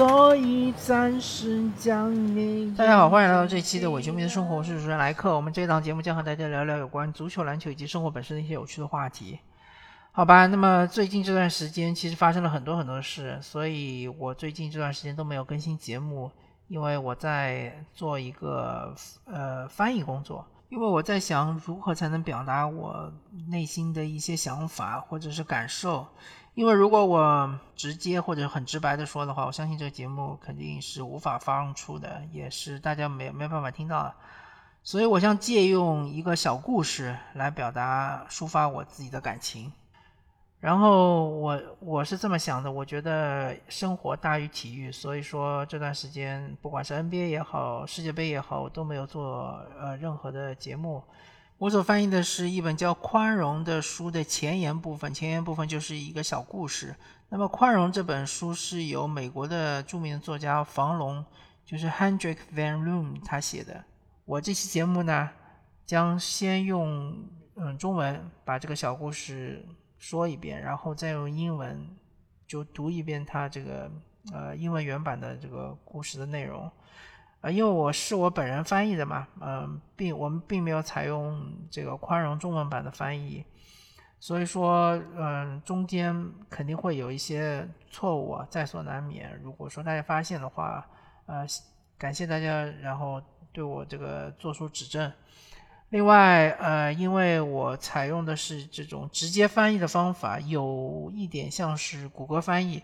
所以暂时将你。大家好，欢迎来到这一期的伪球迷的生活，我是主持人莱克。我们这档节目将和大家聊聊有关足球、篮球以及生活本身的一些有趣的话题。好吧，那么最近这段时间其实发生了很多很多事，所以我最近这段时间都没有更新节目，因为我在做一个呃翻译工作。因为我在想如何才能表达我内心的一些想法或者是感受。因为如果我直接或者很直白的说的话，我相信这个节目肯定是无法放出的，也是大家没没办法听到的。所以我想借用一个小故事来表达、抒发我自己的感情。然后我我是这么想的，我觉得生活大于体育，所以说这段时间不管是 NBA 也好，世界杯也好，我都没有做呃任何的节目。我所翻译的是一本叫《宽容》的书的前言部分，前言部分就是一个小故事。那么，《宽容》这本书是由美国的著名作家房龙，就是 Hendrik Van Loon 他写的。我这期节目呢，将先用嗯中文把这个小故事说一遍，然后再用英文就读一遍他这个呃英文原版的这个故事的内容。啊，因为我是我本人翻译的嘛，嗯，并我们并没有采用这个宽容中文版的翻译，所以说，嗯，中间肯定会有一些错误啊，在所难免。如果说大家发现的话，呃，感谢大家，然后对我这个做出指正。另外，呃，因为我采用的是这种直接翻译的方法，有一点像是谷歌翻译。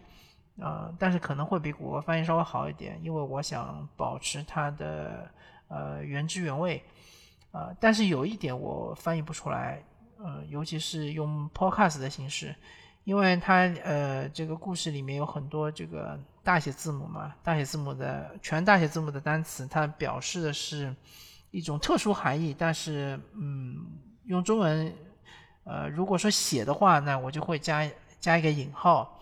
呃，但是可能会比谷歌翻译稍微好一点，因为我想保持它的呃原汁原味。呃，但是有一点我翻译不出来，呃，尤其是用 podcast 的形式，因为它呃这个故事里面有很多这个大写字母嘛，大写字母的全大写字母的单词，它表示的是一种特殊含义，但是嗯，用中文呃如果说写的话，那我就会加加一个引号。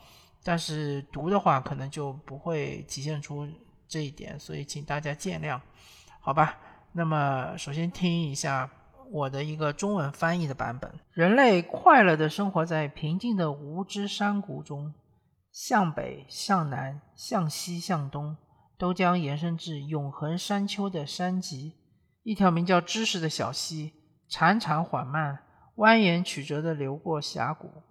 但是读的话，可能就不会体现出这一点，所以请大家见谅，好吧？那么首先听一下我的一个中文翻译的版本：人类快乐地生活在平静的无知山谷中，向北、向南、向西、向东，都将延伸至永恒山丘的山脊。一条名叫知识的小溪，潺潺缓慢、蜿蜒曲折地流过峡谷。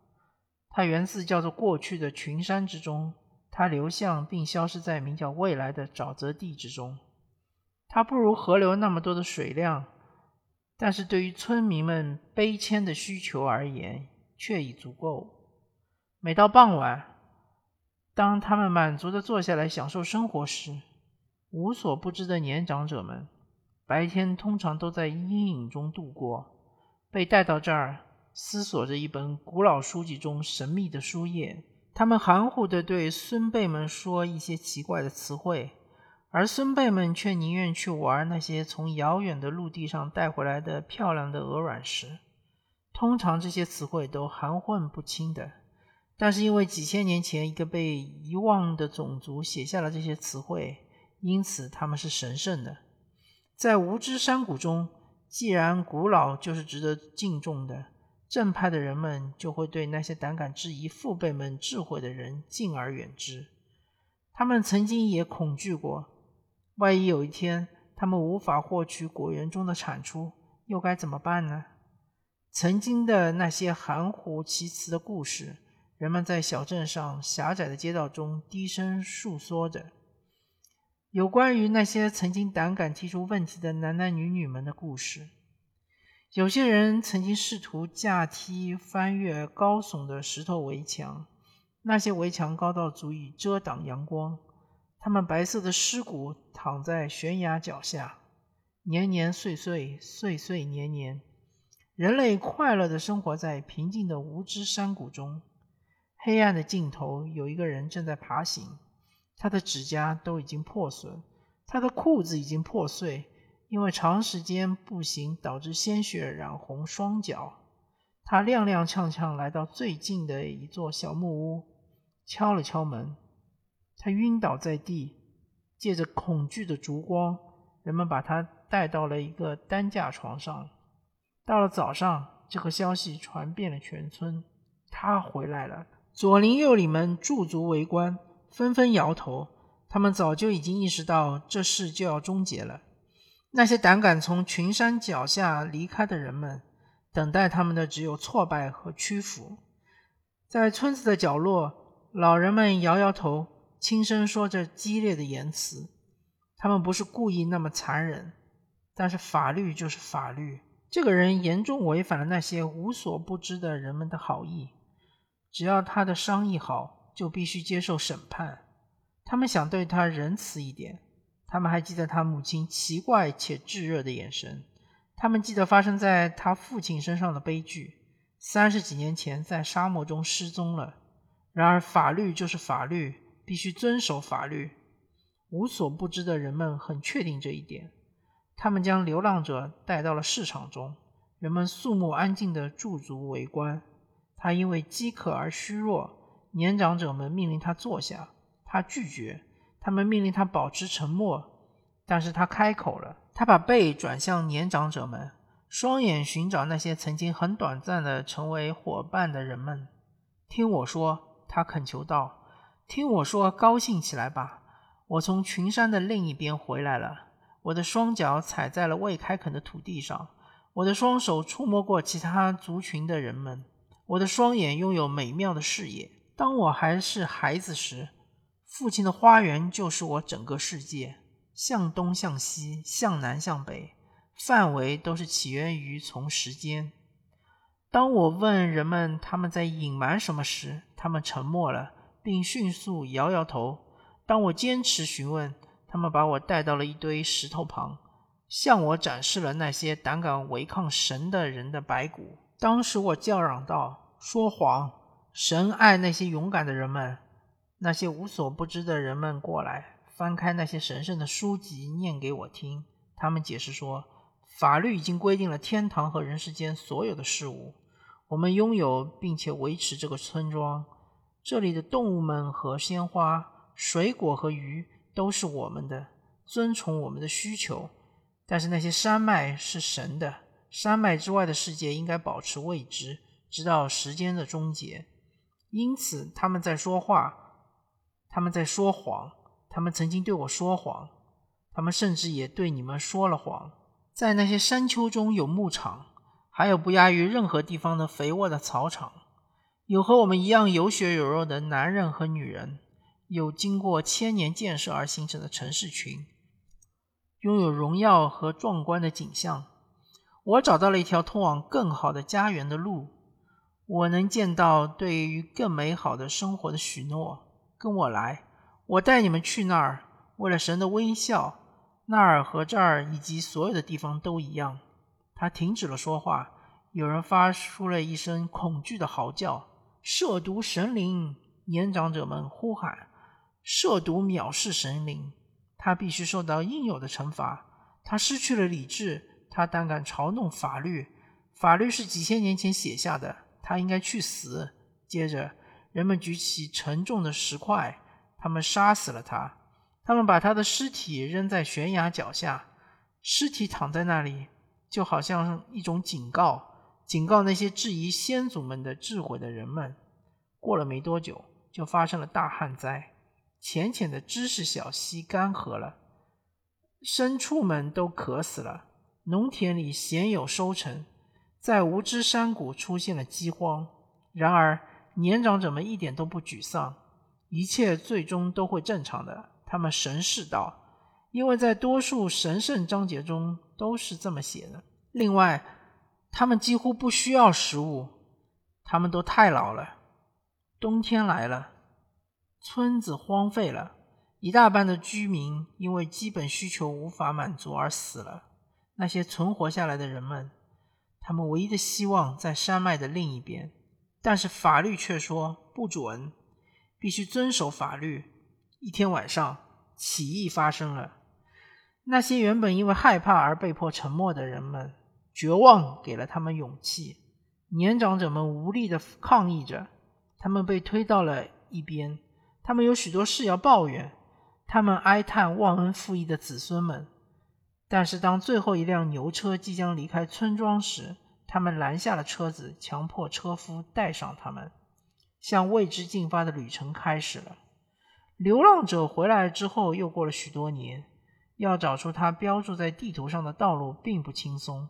它源自叫做过去的群山之中，它流向并消失在名叫未来的沼泽地之中。它不如河流那么多的水量，但是对于村民们悲迁的需求而言，却已足够。每到傍晚，当他们满足的坐下来享受生活时，无所不知的年长者们，白天通常都在阴影中度过，被带到这儿。思索着一本古老书籍中神秘的书页，他们含糊地对孙辈们说一些奇怪的词汇，而孙辈们却宁愿去玩那些从遥远的陆地上带回来的漂亮的鹅卵石。通常这些词汇都含混不清的，但是因为几千年前一个被遗忘的种族写下了这些词汇，因此他们是神圣的。在无知山谷中，既然古老就是值得敬重的。正派的人们就会对那些胆敢质疑父辈们智慧的人敬而远之。他们曾经也恐惧过，万一有一天他们无法获取果园中的产出，又该怎么办呢？曾经的那些含糊其辞的故事，人们在小镇上狭窄的街道中低声诉说着，有关于那些曾经胆敢提出问题的男男女女们的故事。有些人曾经试图架梯翻越高耸的石头围墙，那些围墙高到足以遮挡阳光。他们白色的尸骨躺在悬崖脚下，年年岁岁，岁岁年年。人类快乐地生活在平静的无知山谷中。黑暗的尽头有一个人正在爬行，他的指甲都已经破损，他的裤子已经破碎。因为长时间步行导致鲜血染红双脚，他踉踉跄跄来到最近的一座小木屋，敲了敲门。他晕倒在地，借着恐惧的烛光，人们把他带到了一个担架床上。到了早上，这个消息传遍了全村，他回来了。左邻右里们驻足围观，纷纷摇头。他们早就已经意识到这事就要终结了。那些胆敢从群山脚下离开的人们，等待他们的只有挫败和屈服。在村子的角落，老人们摇摇头，轻声说着激烈的言辞。他们不是故意那么残忍，但是法律就是法律。这个人严重违反了那些无所不知的人们的好意。只要他的商议好，就必须接受审判。他们想对他仁慈一点。他们还记得他母亲奇怪且炙热的眼神。他们记得发生在他父亲身上的悲剧，三十几年前在沙漠中失踪了。然而，法律就是法律，必须遵守法律。无所不知的人们很确定这一点。他们将流浪者带到了市场中，人们肃穆安静地驻足围观。他因为饥渴而虚弱，年长者们命令他坐下，他拒绝。他们命令他保持沉默，但是他开口了。他把背转向年长者们，双眼寻找那些曾经很短暂的成为伙伴的人们。听我说，他恳求道：“听我说，高兴起来吧！我从群山的另一边回来了。我的双脚踩在了未开垦的土地上，我的双手触摸过其他族群的人们，我的双眼拥有美妙的视野。当我还是孩子时。”父亲的花园就是我整个世界，向东向西，向南向北，范围都是起源于从时间。当我问人们他们在隐瞒什么时，他们沉默了，并迅速摇摇头。当我坚持询问，他们把我带到了一堆石头旁，向我展示了那些胆敢违抗神的人的白骨。当时我叫嚷道：“说谎！神爱那些勇敢的人们。”那些无所不知的人们过来，翻开那些神圣的书籍，念给我听。他们解释说，法律已经规定了天堂和人世间所有的事物。我们拥有并且维持这个村庄，这里的动物们和鲜花、水果和鱼都是我们的，遵从我们的需求。但是那些山脉是神的，山脉之外的世界应该保持未知，直到时间的终结。因此，他们在说话。他们在说谎，他们曾经对我说谎，他们甚至也对你们说了谎。在那些山丘中有牧场，还有不亚于任何地方的肥沃的草场，有和我们一样有血有肉的男人和女人，有经过千年建设而形成的城市群，拥有荣耀和壮观的景象。我找到了一条通往更好的家园的路，我能见到对于更美好的生活的许诺。跟我来，我带你们去那儿。为了神的微笑，那儿和这儿以及所有的地方都一样。他停止了说话。有人发出了一声恐惧的嚎叫：“涉毒神灵！”年长者们呼喊：“涉毒藐视神灵！他必须受到应有的惩罚。他失去了理智，他胆敢嘲弄法律。法律是几千年前写下的，他应该去死。”接着。人们举起沉重的石块，他们杀死了他。他们把他的尸体扔在悬崖脚下，尸体躺在那里，就好像一种警告，警告那些质疑先祖们的智慧的人们。过了没多久，就发生了大旱灾，浅浅的知识小溪干涸了，牲畜们都渴死了，农田里鲜有收成，在无知山谷出现了饥荒。然而。年长者们一点都不沮丧，一切最终都会正常的。他们神视道，因为在多数神圣章节中都是这么写的。另外，他们几乎不需要食物，他们都太老了。冬天来了，村子荒废了，一大半的居民因为基本需求无法满足而死了。那些存活下来的人们，他们唯一的希望在山脉的另一边。但是法律却说不准，必须遵守法律。一天晚上，起义发生了。那些原本因为害怕而被迫沉默的人们，绝望给了他们勇气。年长者们无力的抗议着，他们被推到了一边。他们有许多事要抱怨，他们哀叹忘恩负义的子孙们。但是当最后一辆牛车即将离开村庄时，他们拦下了车子，强迫车夫带上他们，向未知进发的旅程开始了。流浪者回来之后，又过了许多年，要找出他标注在地图上的道路并不轻松。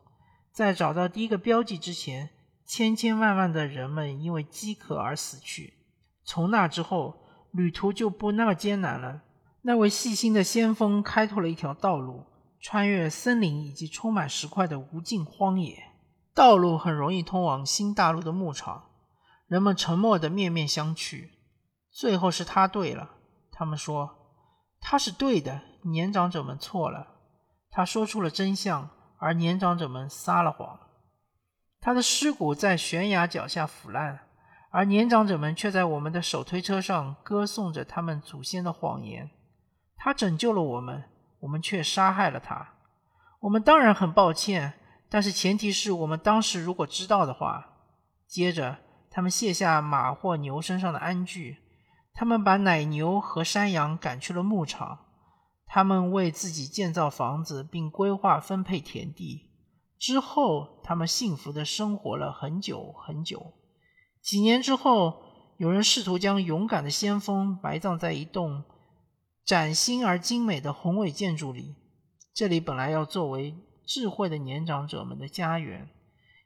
在找到第一个标记之前，千千万万的人们因为饥渴而死去。从那之后，旅途就不那么艰难了。那位细心的先锋开拓了一条道路，穿越森林以及充满石块的无尽荒野。道路很容易通往新大陆的牧场。人们沉默的面面相觑。最后是他对了，他们说他是对的，年长者们错了。他说出了真相，而年长者们撒了谎。他的尸骨在悬崖脚下腐烂。而年长者们却在我们的手推车上歌颂着他们祖先的谎言。他拯救了我们，我们却杀害了他。我们当然很抱歉，但是前提是我们当时如果知道的话。接着，他们卸下马或牛身上的鞍具，他们把奶牛和山羊赶去了牧场，他们为自己建造房子并规划分配田地。之后，他们幸福的生活了很久很久。几年之后，有人试图将勇敢的先锋埋葬在一栋崭新而精美的宏伟建筑里。这里本来要作为智慧的年长者们的家园。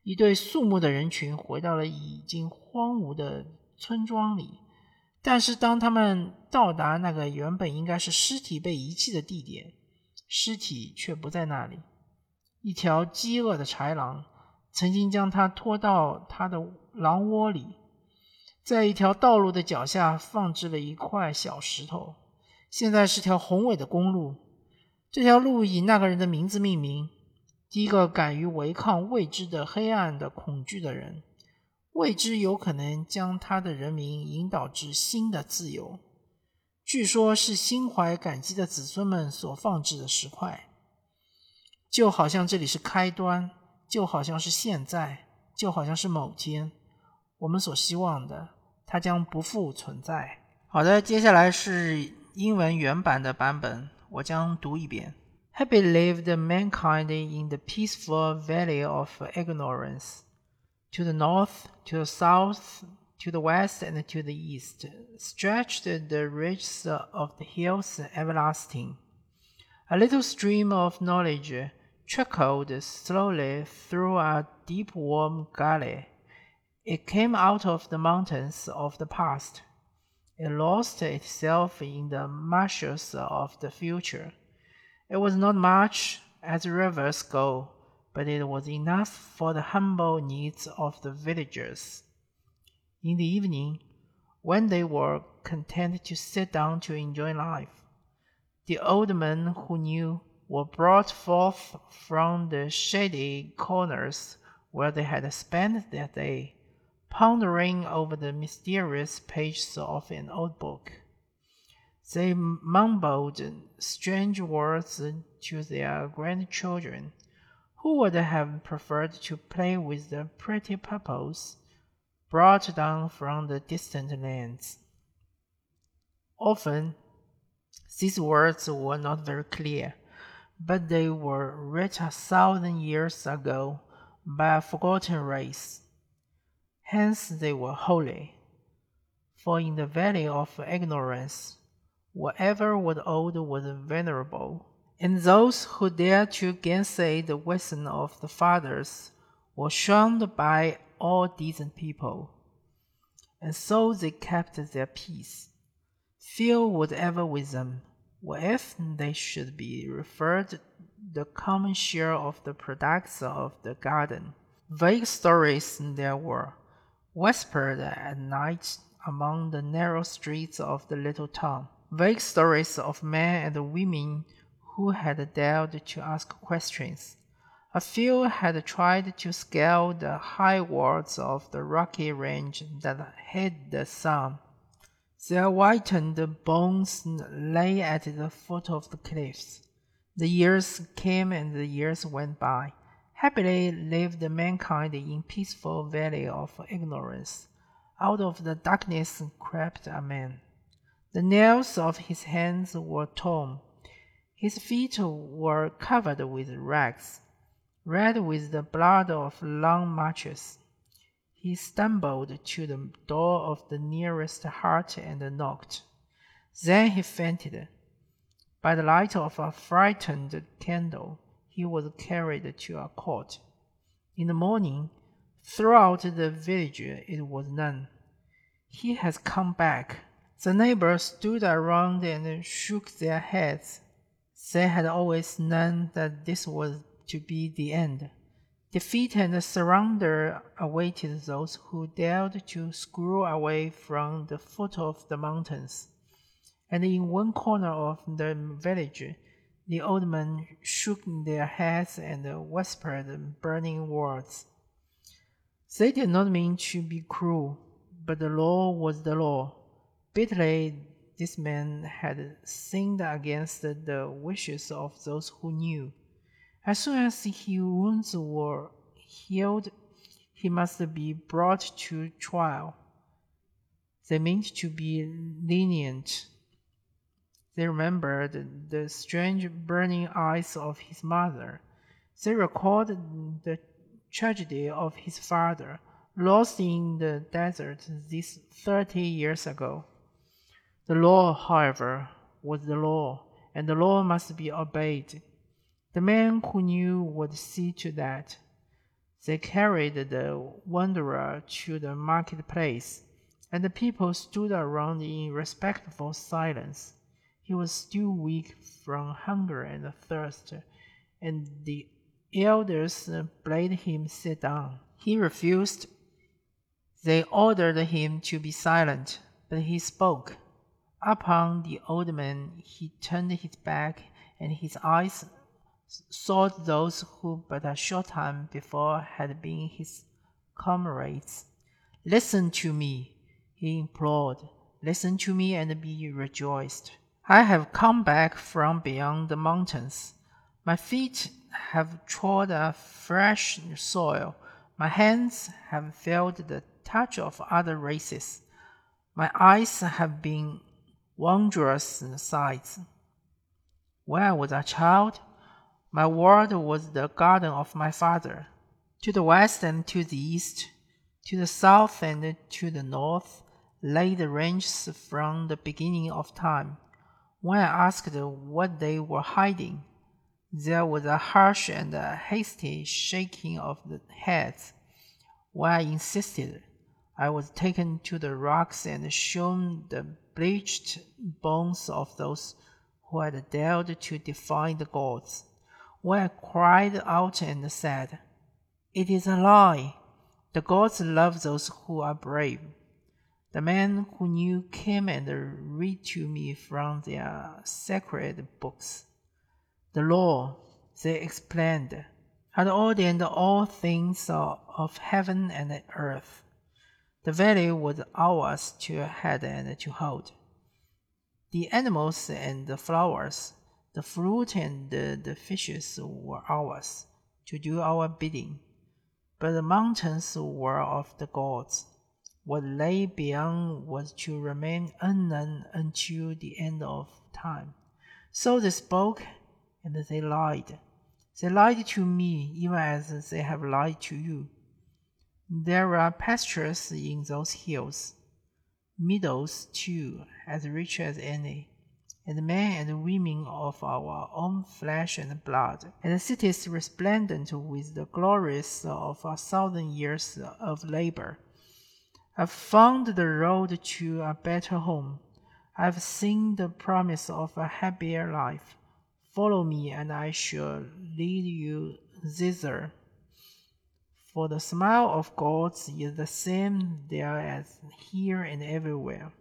一对肃穆的人群回到了已经荒芜的村庄里，但是当他们到达那个原本应该是尸体被遗弃的地点，尸体却不在那里。一条饥饿的豺狼曾经将他拖到他的。狼窝里，在一条道路的脚下放置了一块小石头，现在是条宏伟的公路。这条路以那个人的名字命名：第一个敢于违抗未知的黑暗的恐惧的人。未知有可能将他的人民引导至新的自由。据说，是心怀感激的子孙们所放置的石块，就好像这里是开端，就好像是现在，就好像是某天。我们所希望的，它将不复存在。好的，接下来是英文原版的版本，我将读一遍。Happy lived mankind in the peaceful valley of ignorance. To the north, to the south, to the west, and to the east, stretched the ridges of the hills everlasting. A little stream of knowledge trickled slowly through a deep warm gully. It came out of the mountains of the past. It lost itself in the marshes of the future. It was not much as rivers go, but it was enough for the humble needs of the villagers. In the evening, when they were content to sit down to enjoy life, the old men who knew were brought forth from the shady corners where they had spent their day pondering over the mysterious pages of an old book. They mumbled strange words to their grandchildren, who would have preferred to play with the pretty pupils brought down from the distant lands. Often, these words were not very clear, but they were written a thousand years ago by a forgotten race Hence they were holy. For in the valley of ignorance, whatever was old was venerable, and those who dared to gainsay the wisdom of the fathers were shunned by all decent people. And so they kept their peace. Fear was ever with them, what if they should be referred the common share of the products of the garden. Vague stories there were whispered at night among the narrow streets of the little town. Vague stories of men and women who had dared to ask questions. A few had tried to scale the high walls of the rocky range that hid the sun. Their whitened bones lay at the foot of the cliffs. The years came and the years went by. Happily lived mankind in peaceful valley of ignorance. Out of the darkness crept a man. The nails of his hands were torn. His feet were covered with rags, red with the blood of long marches. He stumbled to the door of the nearest hut and knocked. Then he fainted. By the light of a frightened candle, he was carried to a court. In the morning, throughout the village it was known. He has come back. The neighbors stood around and shook their heads. They had always known that this was to be the end. Defeat and surrender awaited those who dared to screw away from the foot of the mountains. And in one corner of the village, the old men shook their heads and whispered burning words. They did not mean to be cruel, but the law was the law. Bitterly, this man had sinned against the wishes of those who knew. As soon as his wounds were healed, he must be brought to trial. They meant to be lenient. They remembered the strange burning eyes of his mother. They recalled the tragedy of his father, lost in the desert these thirty years ago. The law, however, was the law, and the law must be obeyed. The man who knew would see to that. They carried the wanderer to the marketplace, and the people stood around in respectful silence. He was still weak from hunger and thirst, and the elders bade him sit down. He refused. They ordered him to be silent, but he spoke. Upon the old man he turned his back, and his eyes sought those who but a short time before had been his comrades. Listen to me, he implored. Listen to me and be rejoiced. I have come back from beyond the mountains. My feet have trod a fresh soil. My hands have felt the touch of other races. My eyes have been wondrous sights. When I was a child, my world was the garden of my father. To the west and to the east, to the south and to the north, lay the ranges from the beginning of time. When I asked what they were hiding, there was a harsh and a hasty shaking of the heads. When I insisted, I was taken to the rocks and shown the bleached bones of those who had dared to defy the gods when I cried out and said, It is a lie. The gods love those who are brave. The men who knew came and read to me from their sacred books. The law, they explained, had ordained all things of heaven and earth. The valley was ours to head and to hold. The animals and the flowers, the fruit and the, the fishes were ours to do our bidding, but the mountains were of the gods. What lay beyond was to remain unknown until the end of time. So they spoke and they lied. They lied to me even as they have lied to you. There are pastures in those hills, meadows too, as rich as any and men and women of our own flesh and blood, and cities resplendent with the glories of a thousand years of labor. I've found the road to a better home. I've seen the promise of a happier life. Follow me, and I shall lead you thither. For the smile of God is the same there as here and everywhere.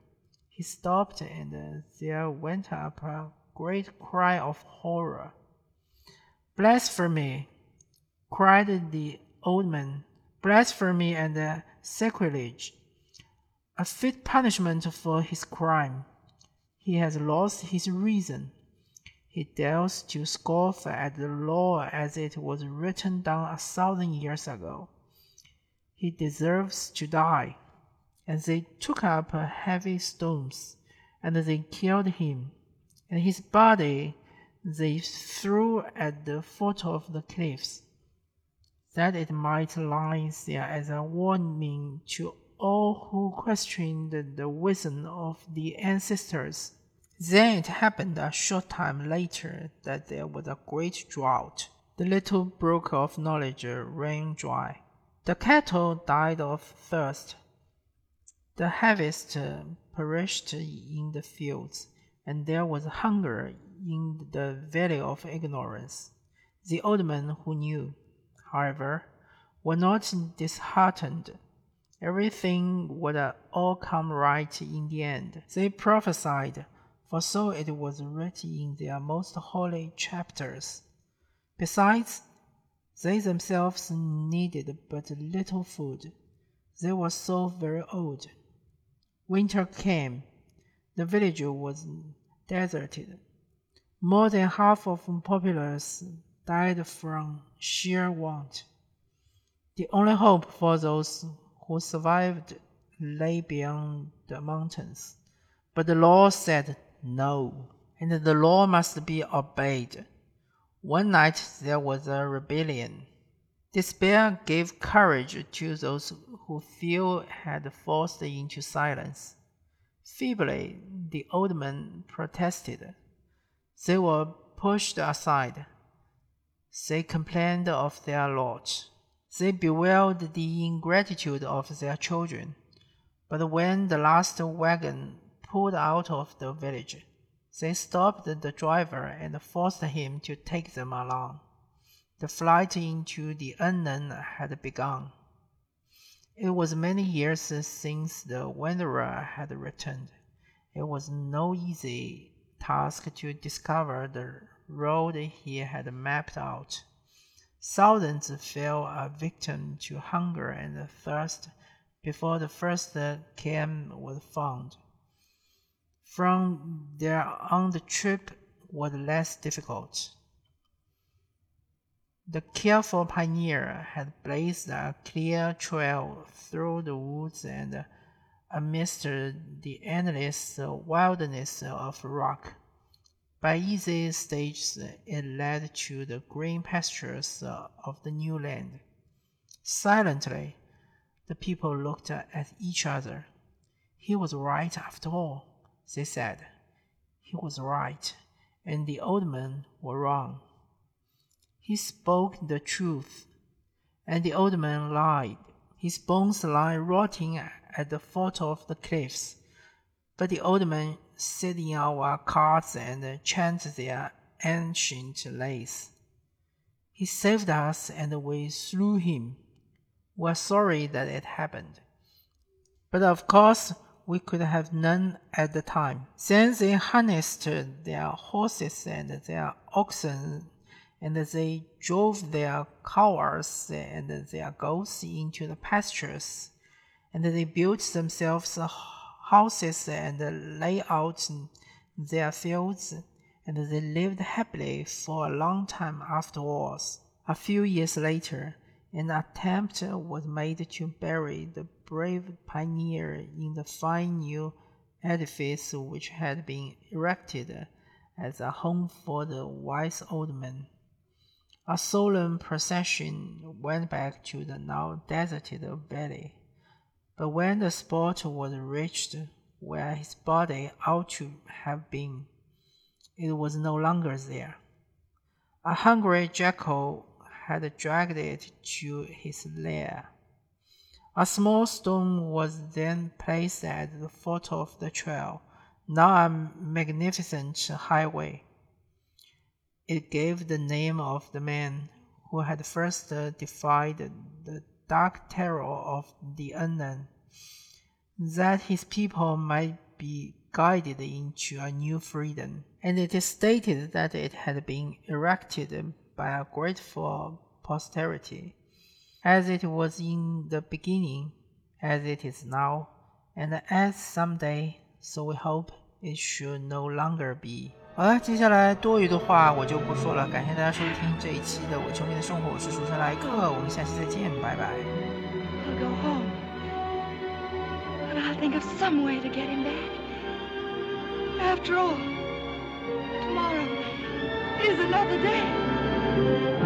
He stopped, and there went up a great cry of horror. Blasphemy! cried the old man. Blasphemy and sacrilege! A fit punishment for his crime. He has lost his reason. He dares to scoff at the law as it was written down a thousand years ago. He deserves to die and they took up heavy stones, and they killed him, and his body they threw at the foot of the cliffs, that it might lie there as a warning to all who questioned the wisdom of the ancestors. Then it happened a short time later that there was a great drought. The little brook of knowledge ran dry. The cattle died of thirst. The harvest perished in the fields, and there was hunger in the valley of ignorance. The old men who knew, however, were not disheartened. Everything would all come right in the end. They prophesied for so it was written in their most holy chapters. Besides, they themselves needed but little food. They were so very old. Winter came. The village was deserted. More than half of the populace died from sheer want. The only hope for those who survived lay beyond the mountains. But the law said no, and the law must be obeyed. One night there was a rebellion. Despair gave courage to those who few had forced into silence. Feebly, the old men protested. They were pushed aside. They complained of their lot. They bewailed the ingratitude of their children. But when the last wagon pulled out of the village. They stopped the driver and forced him to take them along. The flight into the unknown had begun. It was many years since the wanderer had returned. It was no easy task to discover the road he had mapped out. Thousands fell a victim to hunger and thirst before the first camp was found. From there on, the trip was less difficult. The careful pioneer had blazed a clear trail through the woods and amidst the endless wilderness of rock. By easy stages, it led to the green pastures of the new land. Silently, the people looked at each other. He was right after all they said. He was right, and the old men were wrong. He spoke the truth, and the old man lied. His bones lie rotting at the foot of the cliffs, but the old men sit in our carts and chant their ancient lays. He saved us, and we slew him. We're sorry that it happened. But of course, we could have none at the time. Then they harnessed their horses and their oxen, and they drove their cows and their goats into the pastures, and they built themselves houses and laid out their fields, and they lived happily for a long time afterwards. A few years later, an attempt was made to bury the brave pioneer in the fine new edifice which had been erected as a home for the wise old man. A solemn procession went back to the now deserted valley, but when the spot was reached where his body ought to have been, it was no longer there. A hungry jackal had dragged it to his lair. A small stone was then placed at the foot of the trail, now a magnificent highway. It gave the name of the man who had first defied the dark terror of the unknown, that his people might be guided into a new freedom. And it is stated that it had been erected by a grateful posterity as it was in the beginning, as it is now, and as someday, so we hope it should no longer be. 好了，接下来多余的话我就不说了。感谢大家收听这一期的《伪球迷的生活》，我是主持人莱克，我们下期再见，拜拜。I'll go home, but I'll think of some way to get him back. After all, tomorrow is another day.